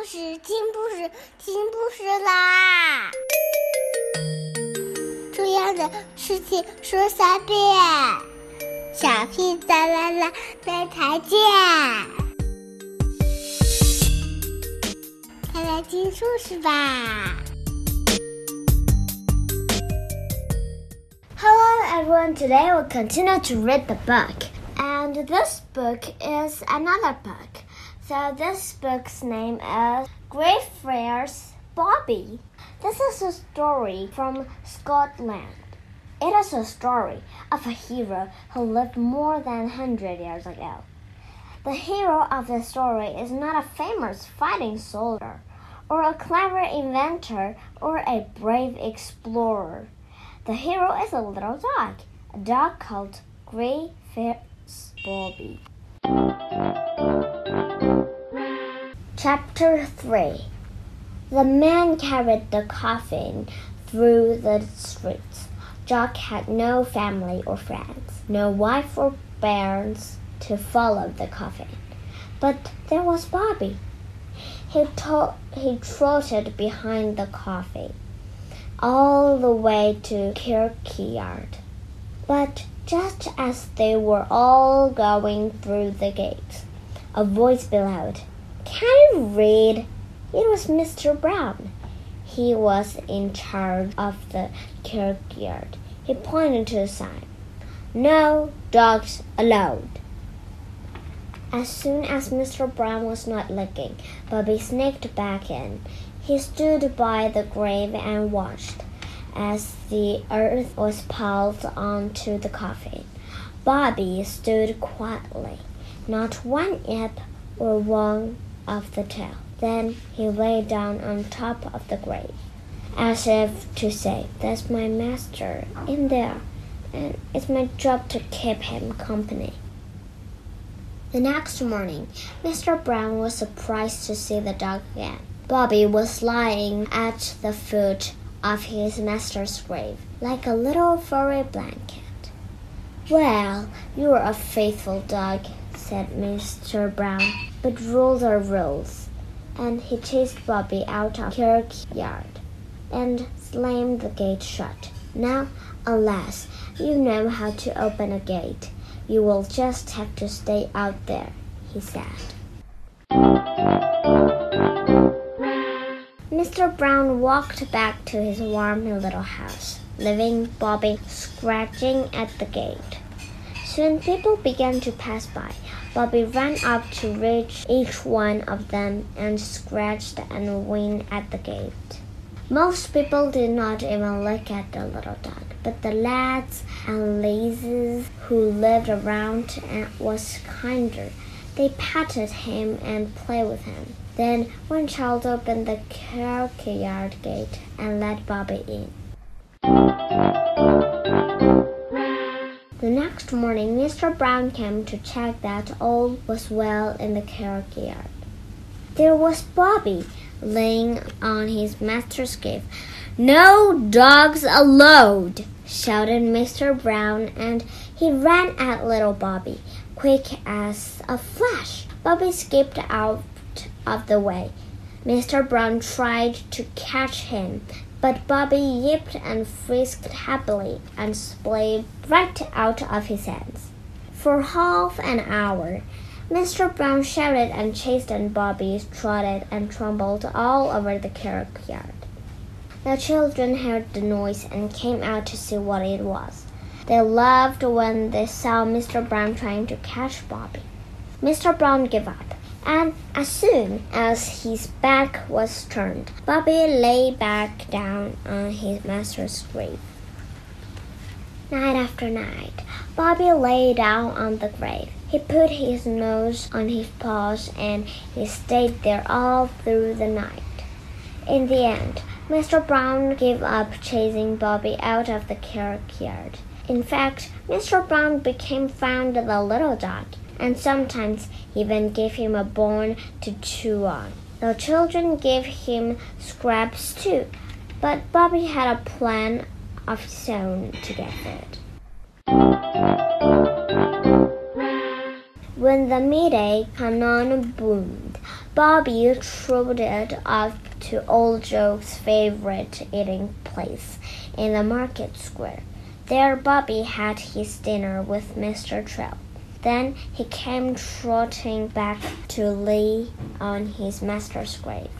故事，听故事，听故事啦！重要的事情说三遍，小屁哒啦啦，明天见！快来听故事吧！Hello everyone, today we continue to read the book. And this book is another book. So this book's name is Greyfriars Bobby. This is a story from Scotland. It is a story of a hero who lived more than 100 years ago. The hero of the story is not a famous fighting soldier, or a clever inventor, or a brave explorer. The hero is a little dog, a dog called Greyfriars Bobby. Chapter 3 The man carried the coffin through the streets. Jock had no family or friends, no wife or bairns to follow the coffin. But there was Bobby. He, to- he trotted behind the coffin all the way to Kirkyard. But just as they were all going through the gate, a voice bellowed, can you read? It was Mr. Brown. He was in charge of the kirkyard. He pointed to the sign. No dogs allowed. As soon as Mr. Brown was not looking, Bobby sneaked back in. He stood by the grave and watched as the earth was piled onto the coffin. Bobby stood quietly, not one yip or one of the tail. Then he lay down on top of the grave, as if to say, That's my master in there, and it's my job to keep him company. The next morning, Mr. Brown was surprised to see the dog again. Bobby was lying at the foot of his master's grave, like a little furry blanket. Well, you're a faithful dog, said Mr. Brown, but rules are rules. And he chased Bobby out of kirkyard and slammed the gate shut. Now, alas, you know how to open a gate. You will just have to stay out there, he said. Mr. Brown walked back to his warm little house, leaving Bobby scratching at the gate. Soon people began to pass by. Bobby ran up to reach each one of them and scratched and whined at the gate. Most people did not even look at the little dog, but the lads and lasses who lived around was kinder. They patted him and played with him. Then one child opened the kirkyard gate and let Bobby in. The next morning, Mr. Brown came to check that all was well in the kirkyard. There was Bobby laying on his master's grave. No dogs allowed, shouted Mr. Brown, and he ran at little Bobby, quick as a flash. Bobby skipped out of the way. Mr. Brown tried to catch him, but Bobby yipped and frisked happily and splayed right out of his hands. For half an hour, Mr. Brown shouted and chased, and Bobby trotted and trembled all over the kirkyard. The children heard the noise and came out to see what it was. They laughed when they saw Mr. Brown trying to catch Bobby. Mr. Brown gave up and as soon as his back was turned, Bobby lay back down on his master's grave. Night after night, Bobby lay down on the grave. He put his nose on his paws and he stayed there all through the night. In the end, Mr. Brown gave up chasing Bobby out of the kirkyard. In fact, Mr. Brown became fond of the little dog and sometimes even gave him a bone to chew on. The children gave him scraps too, but Bobby had a plan of his own to get fed. When the midday cannon boomed, Bobby trotted off to Old Jock's favorite eating place in the market square. There Bobby had his dinner with Mr. Trout. Then he came trotting back to lay on his master's grave.